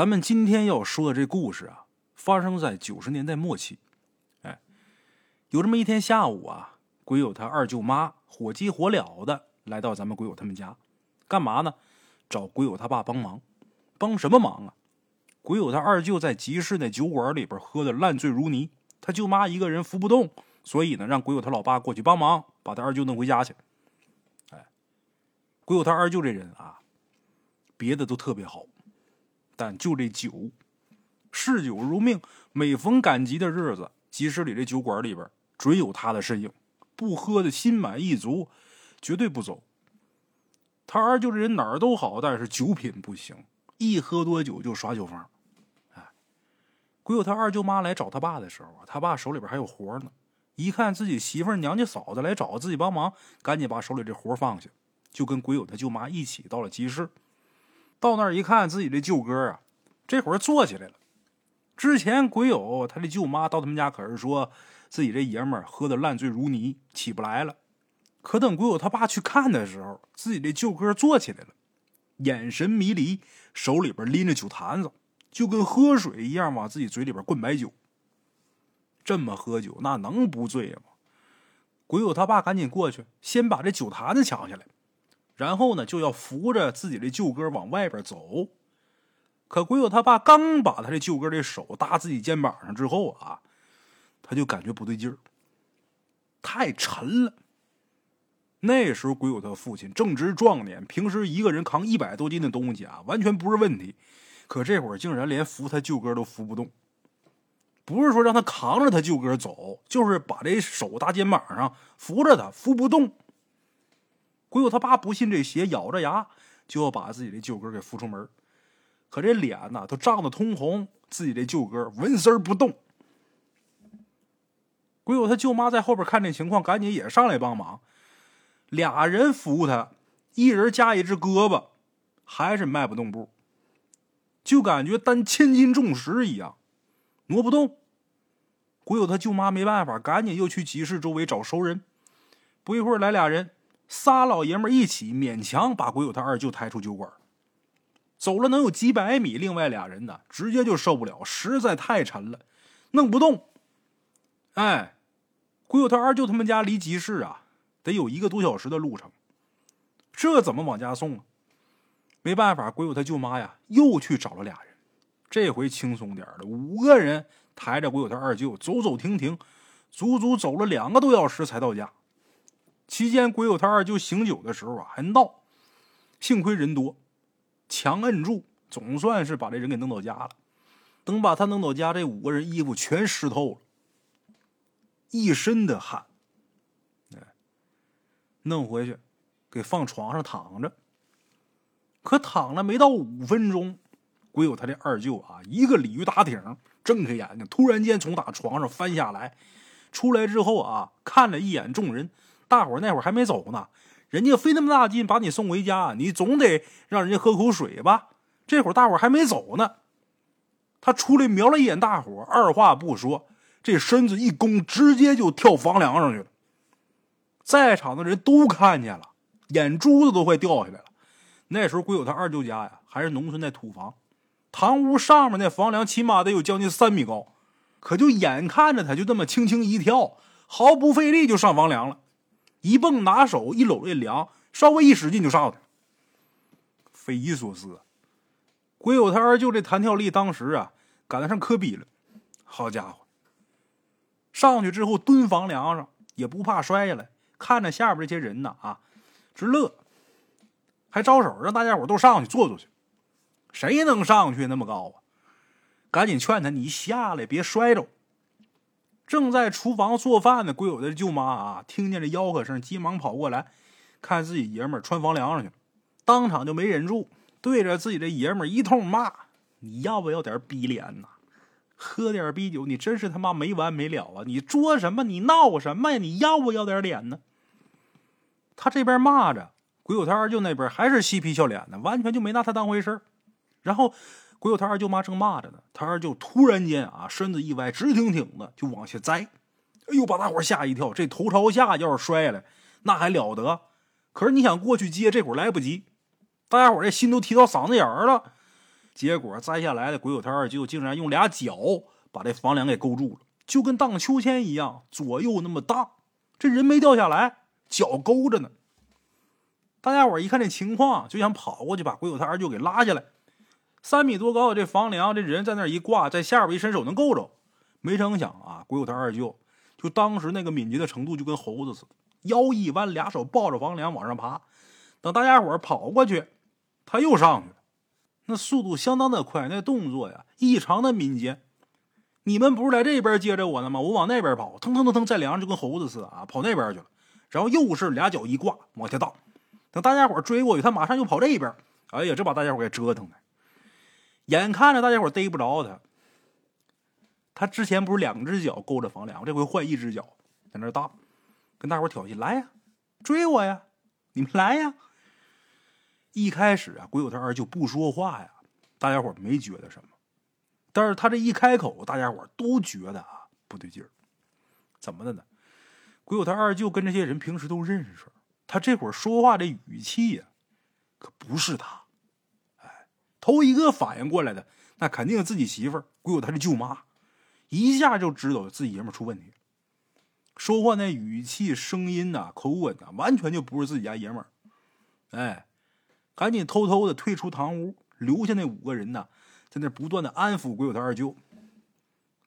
咱们今天要说的这故事啊，发生在九十年代末期。哎，有这么一天下午啊，鬼友他二舅妈火急火燎的来到咱们鬼友他们家，干嘛呢？找鬼友他爸帮忙。帮什么忙啊？鬼友他二舅在集市那酒馆里边喝的烂醉如泥，他舅妈一个人扶不动，所以呢，让鬼友他老爸过去帮忙，把他二舅弄回家去。哎，鬼友他二舅这人啊，别的都特别好。但就这酒，嗜酒如命，每逢赶集的日子，集市里这酒馆里边准有他的身影，不喝的心满意足，绝对不走。他二舅这人哪儿都好，但是酒品不行，一喝多酒就耍酒疯。哎，鬼有他二舅妈来找他爸的时候，他爸手里边还有活呢，一看自己媳妇娘家嫂子来找自己帮忙，赶紧把手里这活放下，就跟鬼友他舅妈一起到了集市。到那儿一看，自己的舅哥啊，这会儿坐起来了。之前鬼友他的舅妈到他们家，可是说自己这爷们儿喝的烂醉如泥，起不来了。可等鬼友他爸去看的时候，自己的舅哥坐起来了，眼神迷离，手里边拎着酒坛子，就跟喝水一样，往自己嘴里边灌白酒。这么喝酒，那能不醉吗？鬼友他爸赶紧过去，先把这酒坛子抢下来。然后呢，就要扶着自己的舅哥往外边走。可鬼友他爸刚把他的舅哥的手搭自己肩膀上之后啊，他就感觉不对劲儿，太沉了。那时候鬼友他父亲正值壮年，平时一个人扛一百多斤的东西啊，完全不是问题。可这会儿竟然连扶他舅哥都扶不动，不是说让他扛着他舅哥走，就是把这手搭肩膀上扶着他，扶不动。鬼友他爸不信这邪，咬着牙就要把自己的舅哥给扶出门，可这脸呐都涨得通红，自己的舅哥纹丝儿不动。鬼友他舅妈在后边看这情况，赶紧也上来帮忙，俩人扶他，一人加一只胳膊，还是迈不动步，就感觉担千斤重石一样，挪不动。鬼友他舅妈没办法，赶紧又去集市周围找熟人，不一会儿来俩人。仨老爷们一起勉强把鬼友他二舅抬出酒馆，走了能有几百米。另外俩人呢，直接就受不了，实在太沉了，弄不动。哎，鬼友他二舅他们家离集市啊，得有一个多小时的路程，这怎么往家送啊？没办法，鬼友他舅妈呀，又去找了俩人，这回轻松点了，五个人抬着鬼友他二舅，走走停停，足足走了两个多小时才到家。期间，鬼友他二舅醒酒的时候啊，还闹，幸亏人多，强摁住，总算是把这人给弄到家了。等把他弄到家，这五个人衣服全湿透了，一身的汗。弄回去，给放床上躺着。可躺了没到五分钟，鬼友他这二舅啊，一个鲤鱼打挺，睁开眼睛，突然间从打床上翻下来，出来之后啊，看了一眼众人。大伙那会儿还没走呢，人家费那么大劲把你送回家，你总得让人家喝口水吧？这会儿大伙还没走呢，他出来瞄了一眼大伙，二话不说，这身子一弓，直接就跳房梁上去了。在场的人都看见了，眼珠子都快掉下来了。那时候鬼友他二舅家呀，还是农村那土房，堂屋上面那房梁起码得有将近三米高，可就眼看着他就这么轻轻一跳，毫不费力就上房梁了。一蹦，拿手一搂这梁，稍微一使劲就上去了。匪夷所思，鬼友他二舅这弹跳力，当时啊赶得上科比了。好家伙，上去之后蹲房梁上也不怕摔下来，看着下边这些人呢啊直乐，还招手让大家伙都上去坐坐去。谁能上去那么高啊？赶紧劝他，你下来别摔着。正在厨房做饭的鬼友的舅妈啊，听见这吆喝声，急忙跑过来，看自己爷们儿穿房梁上去，当场就没忍住，对着自己的爷们儿一通骂：“你要不要点逼脸呐？喝点啤酒，你真是他妈没完没了啊！你作什么？你闹什么呀？你要不要点脸呢？”他这边骂着，鬼友他二舅那边还是嬉皮笑脸的，完全就没拿他当回事然后。鬼友他二舅妈正骂着呢，他二舅突然间啊，身子一歪，直挺挺的就往下栽，哎呦，把大伙吓一跳。这头朝下要是摔下来，那还了得？可是你想过去接，这会儿来不及，大家伙这心都提到嗓子眼儿了。结果摘下来的鬼友他二舅竟然用俩脚把这房梁给勾住了，就跟荡秋千一样，左右那么荡。这人没掉下来，脚勾着呢。大家伙一看这情况，就想跑过去把鬼友他二舅给拉下来。三米多高的这房梁，这人在那一挂，在下边一伸手能够着。没成想啊，鬼友他二舅就当时那个敏捷的程度，就跟猴子似的，腰一弯，俩手抱着房梁往上爬。等大家伙跑过去，他又上去了。那速度相当的快，那动作呀异常的敏捷。你们不是在这边接着我呢吗？我往那边跑，腾腾腾腾，在梁上就跟猴子似的啊，跑那边去了。然后又是俩脚一挂往下荡。等大家伙追过去，他马上又跑这边。哎呀，这把大家伙给折腾的。眼看着大家伙逮不着他，他之前不是两只脚勾着房梁，这回换一只脚在那荡，跟大伙挑衅：“来呀，追我呀，你们来呀！”一开始啊，鬼友他二舅不说话呀，大家伙没觉得什么。但是他这一开口，大家伙都觉得啊不对劲儿。怎么的呢？鬼友他二舅跟这些人平时都认识，他这会儿说话这语气呀，可不是他。头一个反应过来的，那肯定自己媳妇儿，鬼友他的舅妈，一下就知道自己爷们出问题。说话那语气、声音呐、口吻呐，完全就不是自己家爷们儿。哎。赶紧偷偷的退出堂屋，留下那五个人呢，在那不断的安抚鬼友他二舅。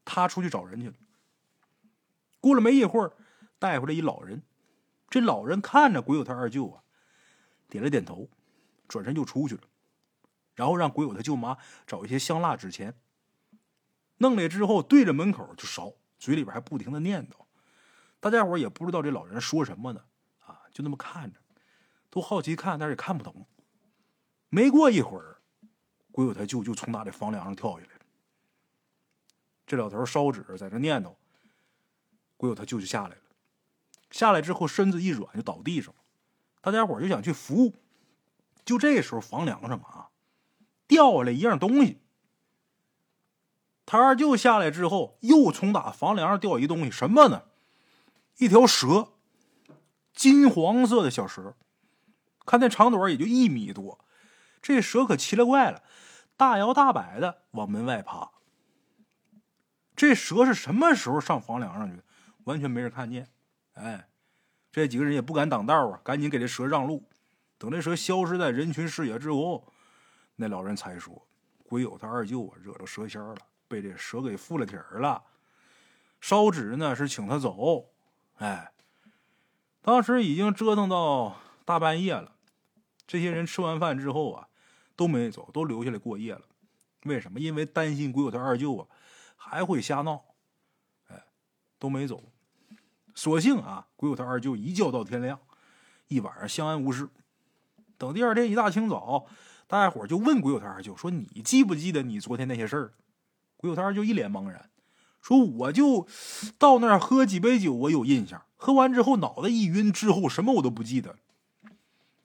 他出去找人去了。过了没一会儿，带回来一老人。这老人看着鬼友他二舅啊，点了点头，转身就出去了。然后让鬼友他舅妈找一些香蜡纸钱，弄来之后对着门口就烧，嘴里边还不停的念叨。大家伙也不知道这老人说什么呢，啊，就那么看着，都好奇看，但是也看不懂。没过一会儿，鬼友他舅就从他的房梁上跳下来了。这老头烧纸在这念叨，鬼友他舅就下来了。下来之后，身子一软就倒地上了。大家伙就想去扶，就这时候房梁上啊掉下来一样东西。他二舅下来之后，又从打房梁上掉一东西，什么呢？一条蛇，金黄色的小蛇，看那长短也就一米多。这蛇可奇了怪了，大摇大摆的往门外爬。这蛇是什么时候上房梁上去的？完全没人看见。哎，这几个人也不敢挡道啊，赶紧给这蛇让路。等这蛇消失在人群视野之后，那老人才说：“鬼友他二舅啊，惹着蛇仙了，被这蛇给附了体儿了。烧纸呢是请他走。哎，当时已经折腾到大半夜了。这些人吃完饭之后啊。”都没走，都留下来过夜了。为什么？因为担心鬼友他二舅啊还会瞎闹。哎，都没走。所幸啊，鬼友他二舅一觉到天亮，一晚上相安无事。等第二天一大清早，大家伙就问鬼友他二舅说：“你记不记得你昨天那些事儿？”鬼友他二舅一脸茫然，说：“我就到那儿喝几杯酒，我有印象。喝完之后脑袋一晕，之后什么我都不记得。”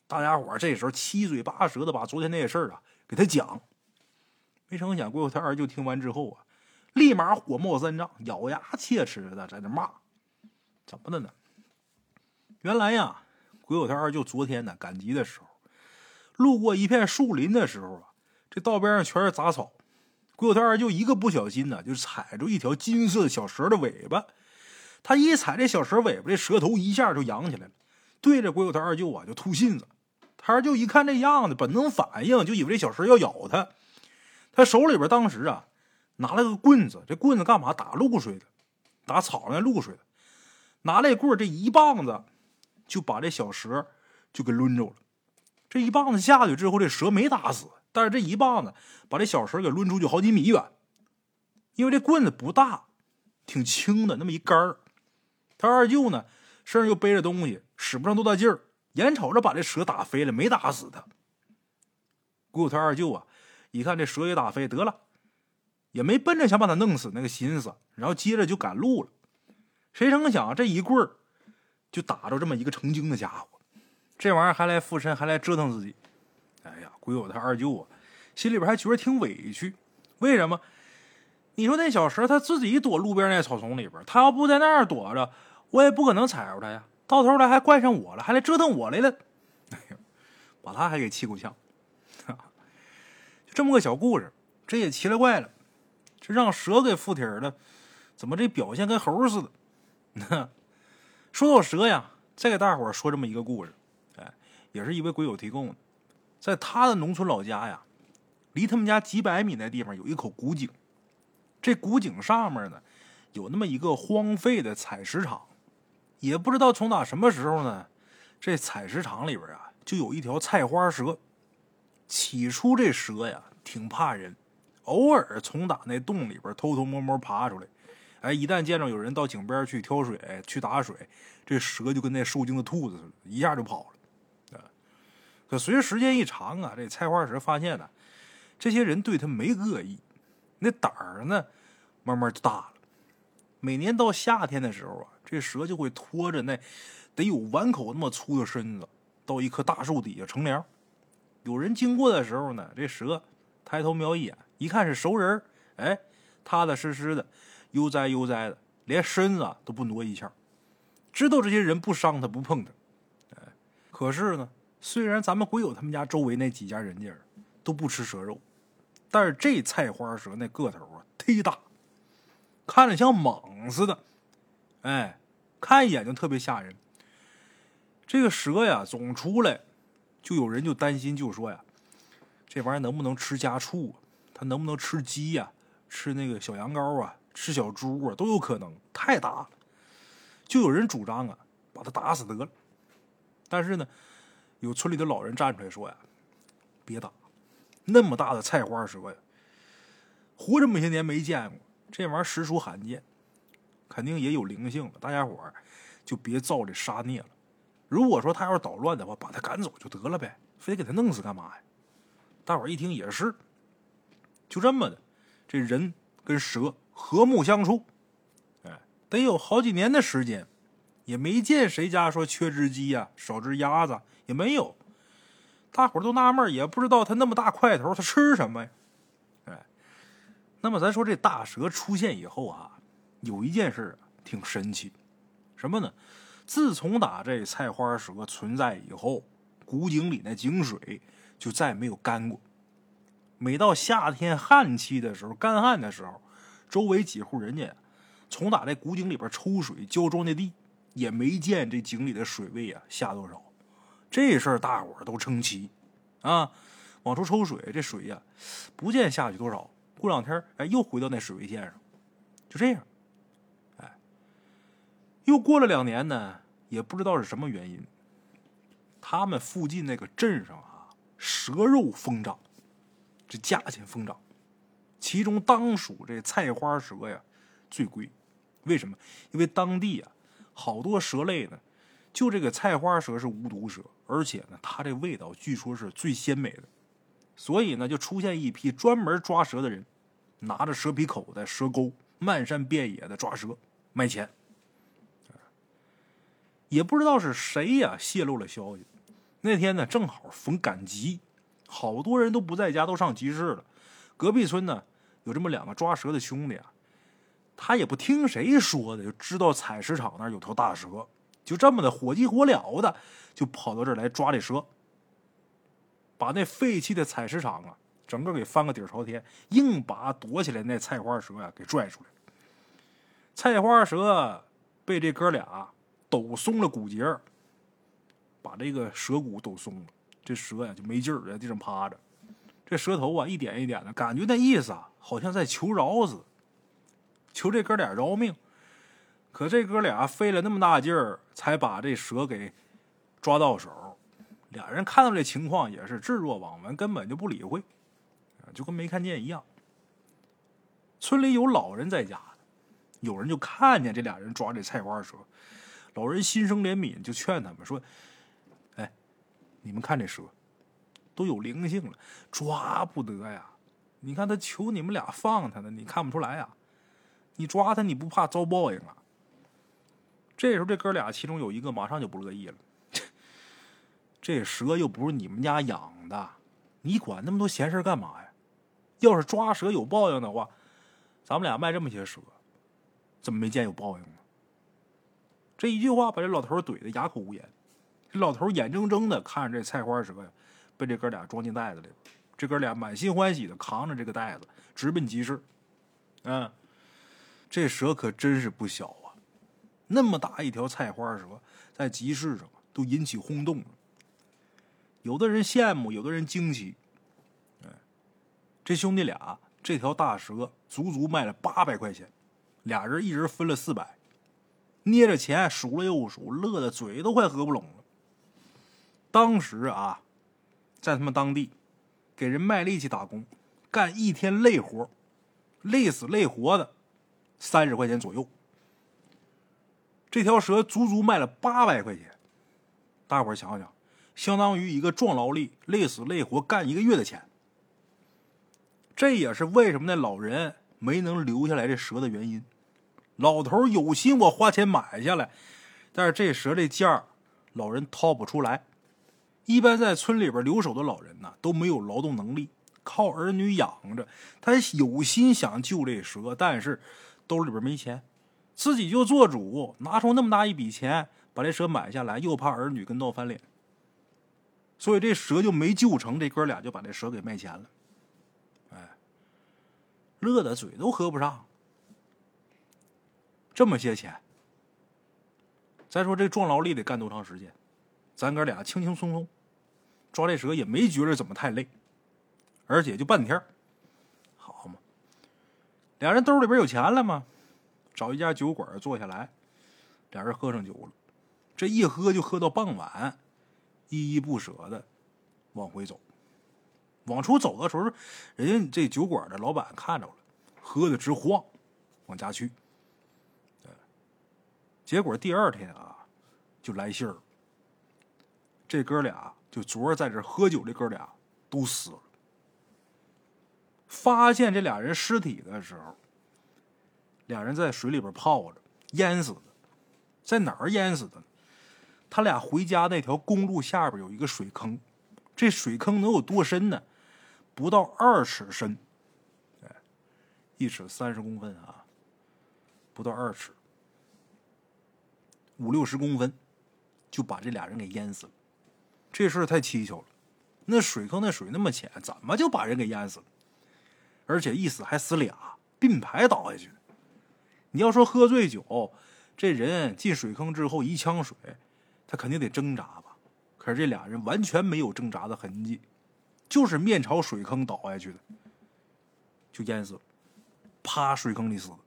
大家伙这时候七嘴八舌的把昨天那些事儿啊给他讲，没成想，鬼友他二舅听完之后啊，立马火冒三丈，咬牙切齿的在那骂：“怎么的呢？原来呀，鬼友他二舅昨天呢赶集的时候，路过一片树林的时候啊，这道边上全是杂草，鬼友他二舅一个不小心呢，就踩住一条金色的小蛇的尾巴，他一踩这小蛇尾巴，这蛇头一下就扬起来了，对着鬼友他二舅啊就吐信子。他二舅一看这样子，本能反应就以为这小蛇要咬他。他手里边当时啊拿了个棍子，这棍子干嘛？打露水的，打草那露水的。拿这棍，这一棒子就把这小蛇就给抡着了。这一棒子下去之后，这蛇没打死，但是这一棒子把这小蛇给抡出去好几米远。因为这棍子不大，挺轻的，那么一杆儿。他二舅呢身上又背着东西，使不上多大劲儿。眼瞅着把这蛇打飞了，没打死他。鬼友他二舅啊，一看这蛇也打飞，得了，也没奔着想把他弄死那个心思，然后接着就赶路了。谁成想这一棍儿就打着这么一个成精的家伙，这玩意儿还来附身，还来折腾自己。哎呀，鬼友他二舅啊，心里边还觉得挺委屈。为什么？你说那小蛇他自己躲路边那草丛里边，他要不在那儿躲着，我也不可能踩着他呀。到头来还怪上我了，还来折腾我来了，哎呀，把他还给气够呛。就这么个小故事，这也奇了怪了，这让蛇给附体了，怎么这表现跟猴似的？说到蛇呀，再给大伙说这么一个故事，也是一位鬼友提供的，在他的农村老家呀，离他们家几百米那地方有一口古井，这古井上面呢，有那么一个荒废的采石场，也不知道从哪什么时候呢，这采石场里边啊，就有一条菜花蛇。起初这蛇呀挺怕人，偶尔从打那洞里边偷偷摸摸爬出来。哎，一旦见着有人到井边去挑水、去打水，这蛇就跟那受惊的兔子似的，一下就跑了。可随着时间一长啊，这菜花蛇发现呢，这些人对他没恶意，那胆儿呢慢慢就大了。每年到夏天的时候啊，这蛇就会拖着那得有碗口那么粗的身子，到一棵大树底下乘凉。有人经过的时候呢，这蛇抬头瞄一眼，一看是熟人哎，踏踏实实的，悠哉悠哉的，连身子都不挪一下，知道这些人不伤他，不碰他。哎，可是呢，虽然咱们鬼友他们家周围那几家人家都不吃蛇肉，但是这菜花蛇那个头啊忒大，看着像蟒似的，哎，看一眼就特别吓人。这个蛇呀，总出来。就有人就担心，就说呀，这玩意儿能不能吃家畜？它能不能吃鸡呀？吃那个小羊羔啊？吃小猪啊？都有可能，太大了。就有人主张啊，把它打死得了。但是呢，有村里的老人站出来说呀，别打，那么大的菜花蛇呀，活这么些年没见过，这玩意儿实属罕见，肯定也有灵性了。大家伙儿就别造这杀孽了。如果说他要是捣乱的话，把他赶走就得了呗，非得给他弄死干嘛呀？大伙儿一听也是，就这么的，这人跟蛇和睦相处，哎，得有好几年的时间，也没见谁家说缺只鸡呀、少只鸭子也没有。大伙儿都纳闷，也不知道他那么大块头，他吃什么呀？哎，那么咱说这大蛇出现以后啊，有一件事挺神奇，什么呢？自从打这菜花蛇存在以后，古井里那井水就再也没有干过。每到夏天旱期的时候，干旱的时候，周围几户人家从打这古井里边抽水浇庄稼地，也没见这井里的水位啊下多少。这事儿大伙儿都称奇啊！往出抽水，这水呀不见下去多少，过两天哎又回到那水位线上，就这样。哎又过了两年呢，也不知道是什么原因，他们附近那个镇上啊，蛇肉疯长，这价钱疯涨，其中当属这菜花蛇呀最贵。为什么？因为当地啊好多蛇类呢，就这个菜花蛇是无毒蛇，而且呢它这味道据说是最鲜美的，所以呢就出现一批专门抓蛇的人，拿着蛇皮口袋、蛇钩，漫山遍野的抓蛇卖钱。也不知道是谁呀泄露了消息。那天呢，正好逢赶集，好多人都不在家，都上集市了。隔壁村呢，有这么两个抓蛇的兄弟啊，他也不听谁说的，就知道采石场那儿有条大蛇，就这么的火急火燎的就跑到这儿来抓这蛇，把那废弃的采石场啊，整个给翻个底朝天，硬把躲起来那菜花蛇呀给拽出来。菜花蛇被这哥俩。抖松了骨节，把这个蛇骨抖松了，这蛇呀就没劲儿，在地上趴着。这蛇头啊一点一点的，感觉那意思啊，好像在求饶似，求这哥俩饶命。可这哥俩费了那么大劲儿，才把这蛇给抓到手。俩人看到这情况也是置若罔闻，根本就不理会，就跟没看见一样。村里有老人在家有人就看见这俩人抓这菜花蛇。老人心生怜悯，就劝他们说：“哎，你们看这蛇，都有灵性了，抓不得呀！你看他求你们俩放他呢，你看不出来呀？你抓他，你不怕遭报应啊？”这时候，这哥俩其中有一个马上就不乐意了：“这蛇又不是你们家养的，你管那么多闲事干嘛呀？要是抓蛇有报应的话，咱们俩卖这么些蛇，怎么没见有报应呢？”这一句话把这老头怼得哑口无言。这老头眼睁睁的看着这菜花蛇呀，被这哥俩装进袋子里，这哥俩满心欢喜的扛着这个袋子直奔集市。嗯，这蛇可真是不小！那么大一条菜花蛇，在集市上都引起轰动了。有的人羡慕，有的人惊奇。哎，这兄弟俩这条大蛇足足卖了八百块钱，俩人一人分了四百，捏着钱数了又数，乐得嘴都快合不拢了。当时啊，在他们当地，给人卖力气打工，干一天累活，累死累活的，三十块钱左右。这条蛇足足卖了八百块钱，大伙儿想想。相当于一个壮劳力，累死累活干一个月的钱。这也是为什么那老人没能留下来这蛇的原因。老头有心我花钱买下来，但是这蛇这价老人掏不出来。一般在村里边留守的老人呢，都没有劳动能力，靠儿女养着。他有心想救这蛇，但是兜里边没钱，自己就做主，拿出那么大一笔钱把这蛇买下来，又怕儿女跟闹翻脸。所以这蛇就没救成，这哥俩就把这蛇给卖钱了。哎，乐的嘴都合不上。这么些钱，再说这壮劳力得干多长时间？咱哥俩轻轻松松抓这蛇也没觉着怎么太累，而且就半天好嘛。俩人兜里边有钱了吗？找一家酒馆坐下来，俩人喝上酒了。这一喝就喝到傍晚。依依不舍的往回走，往出走的时候，人家这酒馆的老板看着了，喝的直晃，往家去。结果第二天啊，就来信儿，这哥俩就昨儿在这喝酒，这哥俩都死了。发现这俩人尸体的时候，俩人在水里边泡着，淹死的，在哪儿淹死的呢？他俩回家那条公路下边有一个水坑，这水坑能有多深呢？不到二尺深，哎，一尺三十公分啊，不到二尺，五六十公分，就把这俩人给淹死了。这事太蹊跷了，那水坑那水那么浅，怎么就把人给淹死了？而且一死还死俩，并排倒下去。你要说喝醉酒，这人进水坑之后一呛水。他肯定得挣扎吧，可是这俩人完全没有挣扎的痕迹，就是面朝水坑倒下去的，就淹死了，趴水坑里死的。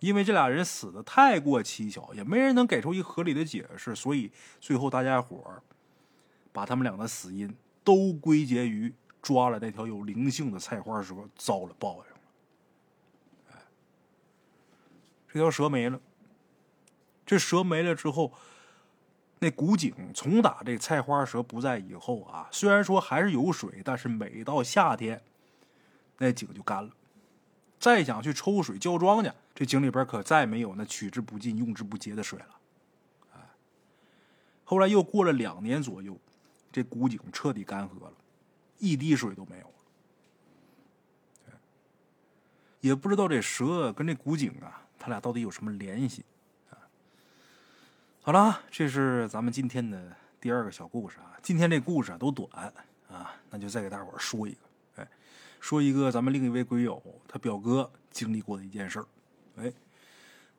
因为这俩人死的太过蹊跷，也没人能给出一个合理的解释，所以最后大家伙儿把他们俩的死因都归结于抓了那条有灵性的菜花蛇，遭了报应了。哎，这条蛇没了。这蛇没了之后，那古井从打这菜花蛇不在以后啊，虽然说还是有水，但是每到夏天，那井就干了。再想去抽水浇庄稼，这井里边可再没有那取之不尽、用之不竭的水了。后来又过了两年左右，这古井彻底干涸了，一滴水都没有了。也不知道这蛇跟这古井啊，他俩到底有什么联系？啊好了，这是咱们今天的第二个小故事啊。今天这故事啊都短啊，那就再给大伙儿说一个。哎，说一个咱们另一位鬼友他表哥经历过的一件事儿。哎，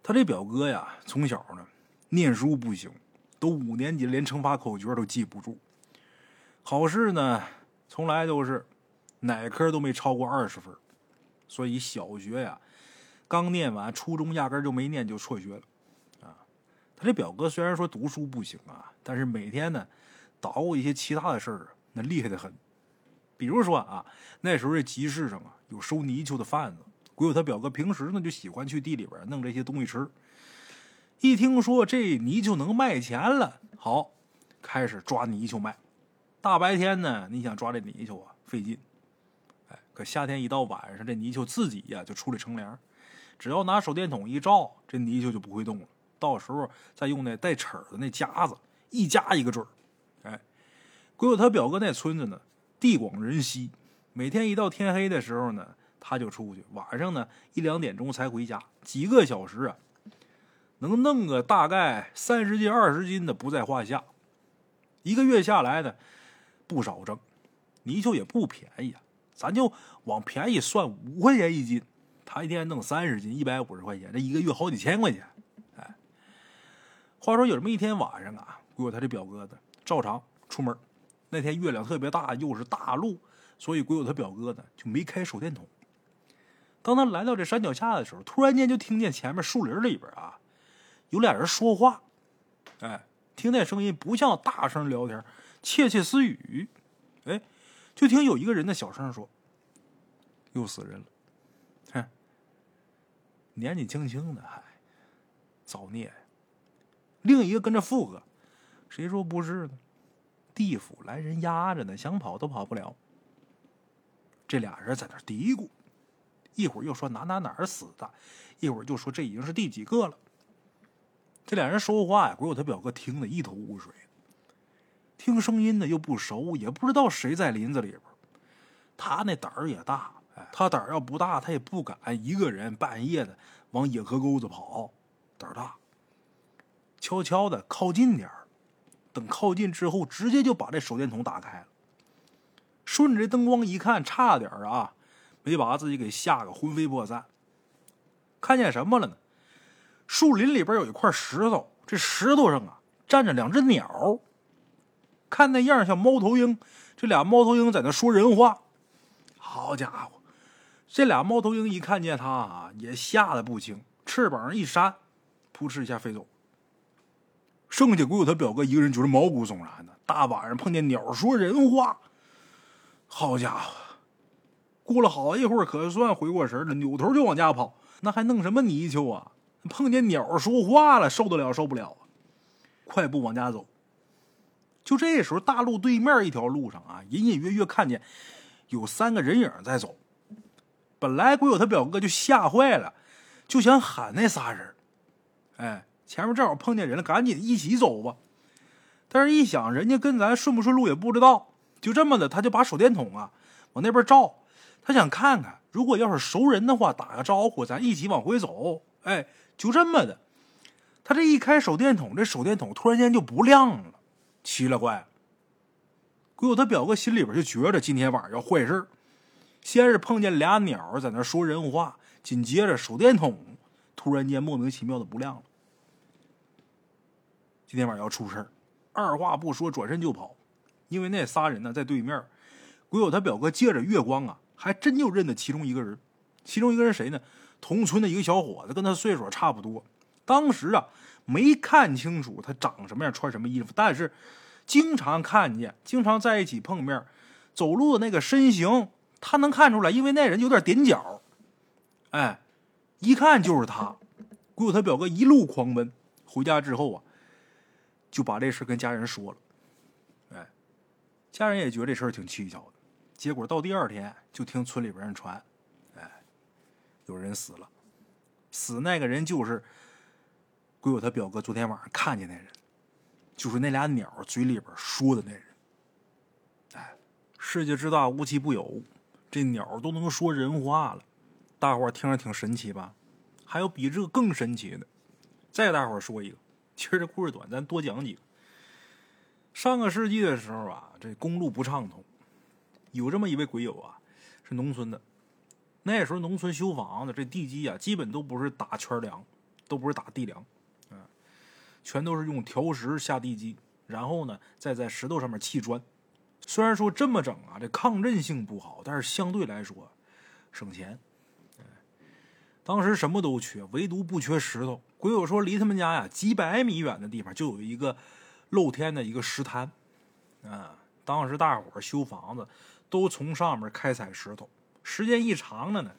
他这表哥呀，从小呢念书不行，都五年级连乘法口诀都记不住，考试呢从来都是哪科都没超过二十分，所以小学呀刚念完，初中压根就没念就辍学了。啊他这表哥虽然说读书不行啊，但是每天呢，捣鼓一些其他的事儿，那厉害的很。比如说啊，那时候这集市上啊有收泥鳅的贩子，鬼友他表哥平时呢就喜欢去地里边弄这些东西吃。一听说这泥鳅能卖钱了，好，开始抓泥鳅卖。大白天呢，你想抓这泥鳅啊，费劲。哎，可夏天一到晚上，这泥鳅自己呀就出来乘凉，只要拿手电筒一照，这泥鳅就不会动了。到时候再用那带齿的那夹子一夹一个准儿，哎，鬼友他表哥那村子呢地广人稀，每天一到天黑的时候呢，他就出去，晚上呢一两点钟才回家，几个小时啊，能弄个大概三十斤二十斤的不在话下，一个月下来呢，不少挣，泥鳅也不便宜啊，咱就往便宜算五块钱一斤，他一天弄三十斤，一百五十块钱，这一个月好几千块钱。哎，话说有这么一天晚上啊，鬼友他这表哥子照常出门，那天月亮特别大，又是大路，所以鬼友他表哥呢就没开手电筒。当他来到这山脚下的时候，突然间就听见前面树林里边啊有俩人说话，哎，听那声音不像大声聊天，窃窃私语，哎，就听有一个人的小声说：“又死人了，年纪轻轻的还造孽。”另一个跟着附和：“谁说不是呢？地府来人压着呢，想跑都跑不了。”这俩人在那嘀咕。一会儿又说哪哪哪儿死的，一会儿就说这已经是第几个了。这俩人说话呀，鬼友他表哥听得一头雾水，听声音呢又不熟，也不知道谁在林子里边。他那胆儿也大，他胆儿要不大，他也不敢一个人半夜的往野河沟子跑，胆儿大。悄悄的靠近点儿，等靠近之后，直接就把这手电筒打开了，顺着灯光一看，差点儿啊。没把自己给吓个魂飞魄散。看见什么了呢？树林里边有一块石头，这石头上啊站着两只鸟，看那样像猫头鹰。这俩猫头鹰在那说人话。好家伙，这俩猫头鹰一看见他啊，也吓得不轻，翅膀一扇，扑哧一下飞走。剩下鬼友他表哥一个人就是毛骨悚然的。大晚上碰见鸟说人话，好家伙！过了好一会儿，可算回过神了，扭头就往家跑。那还弄什么泥鳅啊？碰见鸟说话了，受得了受不了啊！快步往家走。就这时候，大路对面一条路上啊，隐隐约约看见有三个人影在走。本来鬼友他表哥就吓坏了，就想喊那仨人。哎，前面正好碰见人了，赶紧一起走吧。但是，一想人家跟咱顺不顺路也不知道，就这么的，他就把手电筒啊往那边照。他想看看，如果要是熟人的话，打个招呼，咱一起往回走。哎，就这么的。他这一开手电筒，这手电筒突然间就不亮了，奇了怪了。鬼友他表哥心里边就觉着今天晚上要坏事先是碰见俩鸟在那说人话，紧接着手电筒突然间莫名其妙的不亮了。今天晚上要出事二话不说转身就跑，因为那仨人呢在对面。鬼友他表哥借着月光啊。还真就认得其中一个人，其中一个人谁呢？同村的一个小伙子，跟他岁数差不多。当时啊，没看清楚他长什么样，穿什么衣服，但是经常看见，经常在一起碰面，走路的那个身形，他能看出来，因为那人有点踮脚。哎，一看就是他。鬼友他表哥一路狂奔，回家之后啊，就把这事跟家人说了。哎，家人也觉得这事挺蹊跷的。结果到第二天，就听村里边人传，哎，有人死了，死那个人就是鬼友他表哥昨天晚上看见那人，就是那俩鸟嘴里边说的那人。哎，世界之大，无奇不有，这鸟都能说人话了，大伙听着挺神奇吧？还有比这更神奇的，再大伙说一个。其实这故事短，咱多讲几个。上个世纪的时候啊，这公路不畅通。有这么一位鬼友啊，是农村的。那时候农村修房子，这地基啊，基本都不是打圈梁，都不是打地梁，嗯，全都是用条石下地基，然后呢，再在石头上面砌砖。虽然说这么整啊，这抗震性不好，但是相对来说省钱。当时什么都缺，唯独不缺石头。鬼友说，离他们家呀几百米远的地方就有一个露天的一个石滩，啊，当时大伙修房子。都从上面开采石头，时间一长了呢，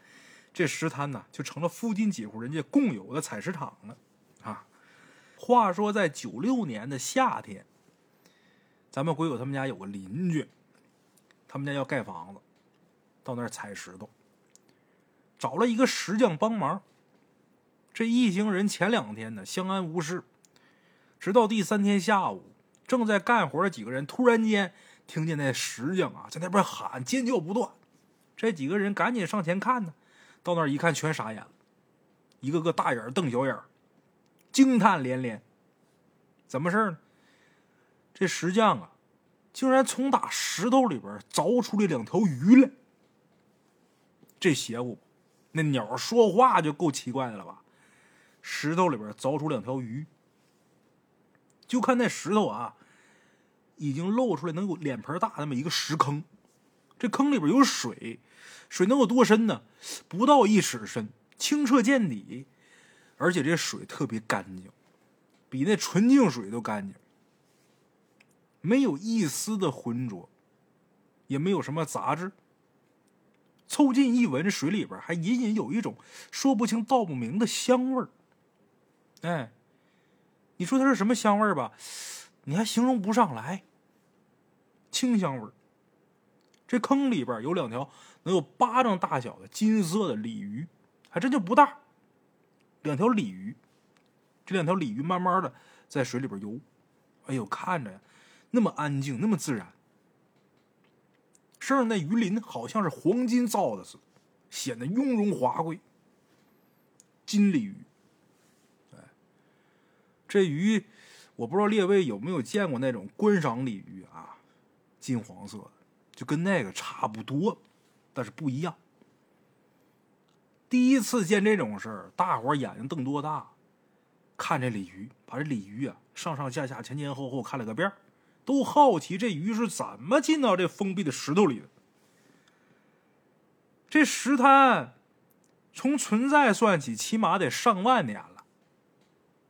这石滩呢就成了附近几户人家共有的采石场了。啊，话说在九六年的夏天，咱们鬼友他们家有个邻居，他们家要盖房子，到那儿采石头，找了一个石匠帮忙。这一行人前两天呢相安无事，直到第三天下午，正在干活的几个人突然间。听见那石匠啊在那边喊尖叫不断，这几个人赶紧上前看呢，到那儿一看全傻眼了，一个个大眼瞪小眼，惊叹连连。怎么事呢？这石匠啊，竟然从打石头里边凿出来两条鱼来。这邪乎，那鸟说话就够奇怪的了吧？石头里边凿出两条鱼，就看那石头啊，已经露出来能有脸盆大那么一个石坑，这坑里边有水，水能有多深呢？不到一尺深，清澈见底，而且这水特别干净，比那纯净水都干净，没有一丝的浑浊，也没有什么杂质。凑近一闻，水里边还隐隐有一种说不清道不明的香味儿。哎，你说它是什么香味儿吧？你还形容不上来。清香味儿。这坑里边有两条能有巴掌大小的金色的鲤鱼，还真就不大。两条鲤鱼，这两条鲤鱼慢慢的在水里边游。哎呦，看着呀，那么安静，那么自然。身上那鱼鳞好像是黄金造的似的，显得雍容华贵。金鲤鱼，哎，这鱼我不知道列位有没有见过那种观赏鲤鱼啊，金黄色的，就跟那个差不多，但是不一样。第一次见这种事儿，大伙眼睛瞪多大，看这鲤鱼，把这鲤鱼啊上上下下、前前后后看了个遍儿。都好奇这鱼是怎么进到这封闭的石头里的。这石滩从存在算起，起码得上万年了。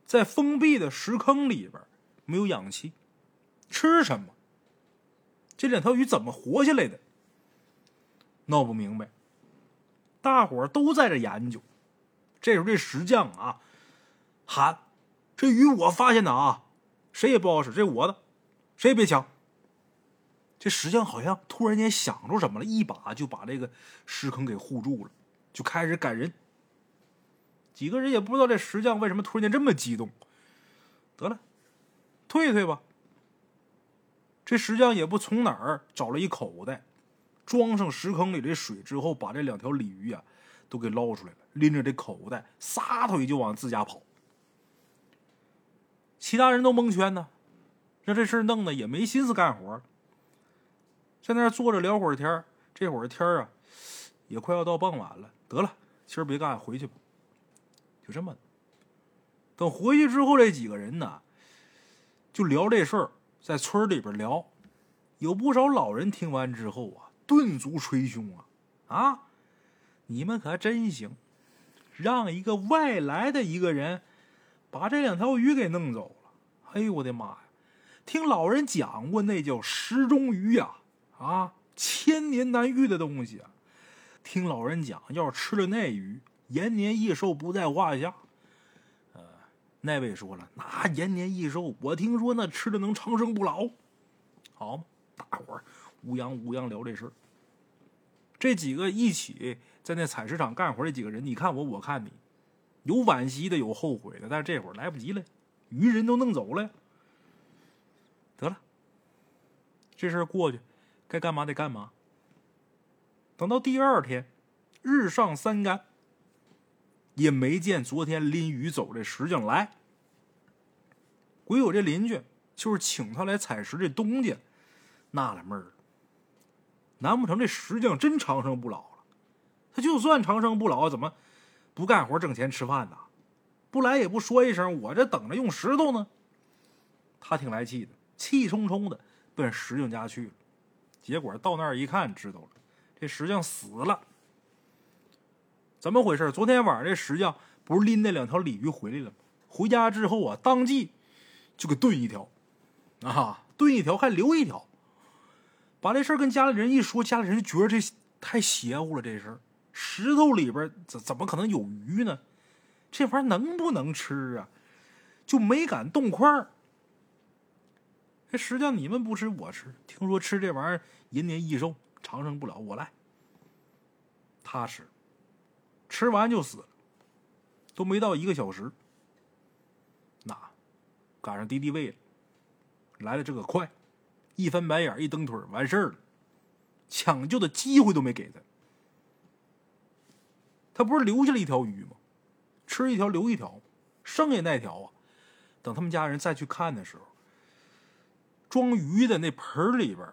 在封闭的石坑里边，没有氧气，吃什么？这两条鱼怎么活下来的？闹不明白。大伙都在这研究。这时候，这石匠啊喊：“这鱼我发现的啊，谁也不好使，这我的。”谁也别抢！这石匠好像突然间想出什么了，一把就把这个石坑给护住了，就开始赶人。几个人也不知道这石匠为什么突然间这么激动。得了，退退吧。这石匠也不从哪儿找了一口袋，装上石坑里的水之后，把这两条鲤鱼啊都给捞出来了，拎着这口袋撒腿就往自家跑。其他人都蒙圈呢。这事弄的也没心思干活，在那坐着聊会儿天这会儿天啊，也快要到傍晚了。得了，今儿别干，回去吧。就这么，等回去之后，这几个人呢，就聊这事儿，在村里边聊。有不少老人听完之后啊，顿足捶胸啊啊！你们可真行，让一个外来的一个人把这两条鱼给弄走了。哎呦，我的妈呀！听老人讲过，那叫石中鱼呀，啊，千年难遇的东西！听老人讲，要是吃了那鱼，延年益寿不在话下。呃，那位说了，那延年益寿，我听说那吃的能长生不老，好？大伙儿乌泱乌泱聊这事儿。这几个一起在那采石场干活这几个人，你看我，我看你，有惋惜的，有后悔的，但是这会儿来不及了，鱼人都弄走了。得了，这事儿过去，该干嘛得干嘛。等到第二天，日上三竿，也没见昨天拎鱼走这石匠来。鬼友这邻居就是请他来采石这东家，纳了闷儿难不成这石匠真长生不老了？他就算长生不老，怎么不干活挣钱吃饭呢？不来也不说一声，我这等着用石头呢。他挺来气的。气冲冲的奔石匠家去了，结果到那儿一看，知道了，这石匠死了。怎么回事？昨天晚上这石匠不是拎那两条鲤鱼回来了吗？回家之后啊，当即就给炖一条，啊，炖一条还留一条。把这事儿跟家里人一说，家里人觉得这太邪乎了。这事儿，石头里边怎怎么可能有鱼呢？这玩意儿能不能吃啊？就没敢动筷儿。这石匠，你们不吃我吃。听说吃这玩意儿延年益寿、长生不老，我来。他吃，吃完就死了，都没到一个小时。那赶上敌敌畏了，来了这个快，一翻白眼，一蹬腿，完事儿了，抢救的机会都没给他。他不是留下了一条鱼吗？吃一条留一条，剩下那条啊，等他们家人再去看的时候。装鱼的那盆里边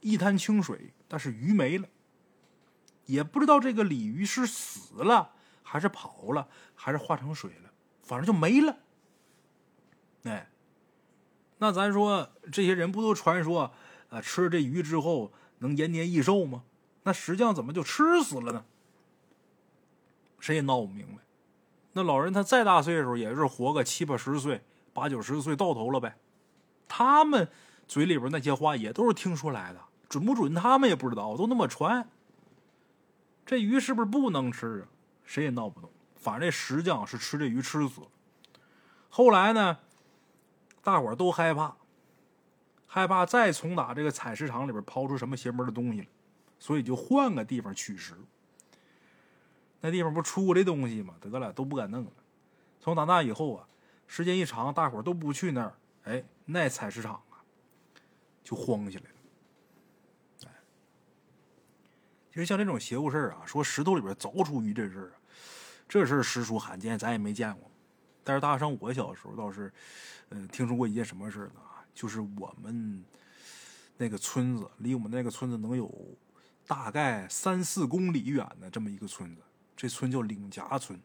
一滩清水，但是鱼没了，也不知道这个鲤鱼是死了还是跑了，还是化成水了，反正就没了。哎，那咱说这些人不都传说啊，吃了这鱼之后能延年益寿吗？那石匠怎么就吃死了呢？谁也闹不明白。那老人他再大岁数，也是活个七八十岁、八九十岁到头了呗。他们嘴里边那些话也都是听说来的，准不准他们也不知道，都那么传。这鱼是不是不能吃啊？谁也闹不懂。反正这石匠是吃这鱼吃死。后来呢，大伙儿都害怕，害怕再从打这个采石场里边抛出什么邪门的东西来，所以就换个地方取石。那地方不出过这东西吗？得了，都不敢弄了。从打那以后啊，时间一长，大伙儿都不去那儿，哎，那采石场，就慌起来了。哎，其实像这种邪乎事儿啊，说石头里边凿出鱼这事儿啊，这事儿实属罕见，咱也没见过。但是大上我小时候倒是，嗯，听说过一件什么事呢？就是我们那个村子，离我们那个村子能有大概三四公里远的这么一个村子。这村叫领夹村，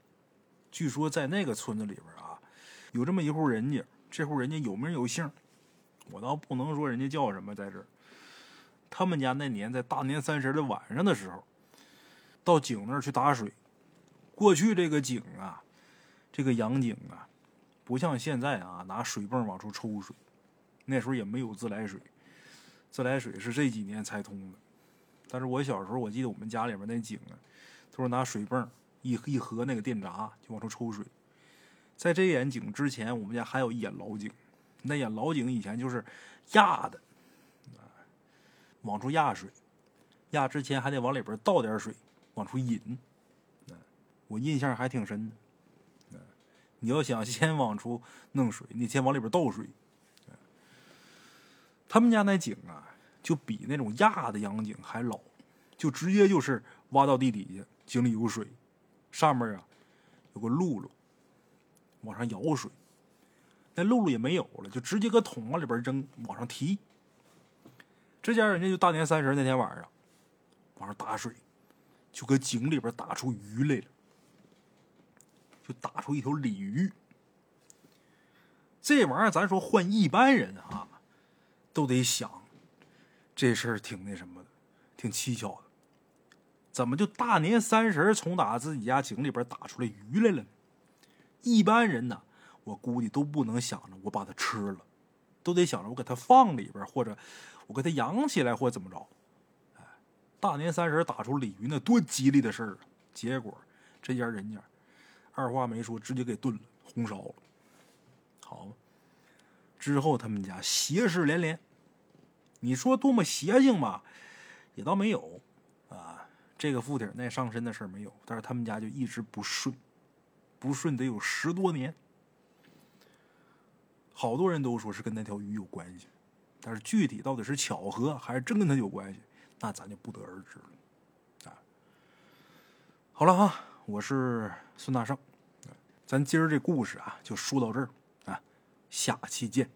据说在那个村子里边啊，有这么一户人家，这户人家有名有姓，我倒不能说人家叫什么，在这儿，他们家那年在大年三十的晚上的时候，到井那儿去打水。过去这个井啊，这个洋井啊，不像现在啊，拿水泵往出抽水，那时候也没有自来水，自来水是这几年才通的。但是我小时候，我记得我们家里面那井啊。都是拿水泵一一合那个电闸就往出抽水，在这眼井之前，我们家还有一眼老井，那眼老井以前就是压的，往出压水，压之前还得往里边倒点水往出引，我印象还挺深的。你要想先往出弄水，你先往里边倒水。他们家那井啊，就比那种压的洋井还老，就直接就是挖到地底下。井里有水，上面啊有个辘轳，往上舀水。那露露也没有了，就直接搁桶往里边扔，往上提。这家人家就大年三十那天晚上，往上打水，就搁井里边打出鱼来了，就打出一条鲤鱼。这玩意儿咱说换一般人啊，都得想，这事儿挺那什么的，挺蹊跷的。怎么就大年三十从打自己家井里边打出来鱼来了呢？一般人呢，我估计都不能想着我把它吃了，都得想着我给它放里边，或者我给它养起来，或怎么着。哎，大年三十打出鲤鱼，那多吉利的事儿啊！结果这家人家二话没说，直接给炖了，红烧了。好，之后他们家邪事连连。你说多么邪性吧，也倒没有啊。这个附体那上身的事没有，但是他们家就一直不顺，不顺得有十多年。好多人都说是跟那条鱼有关系，但是具体到底是巧合还是真跟他有关系，那咱就不得而知了。啊，好了啊，我是孙大圣，咱今儿这故事啊就说到这儿啊，下期见。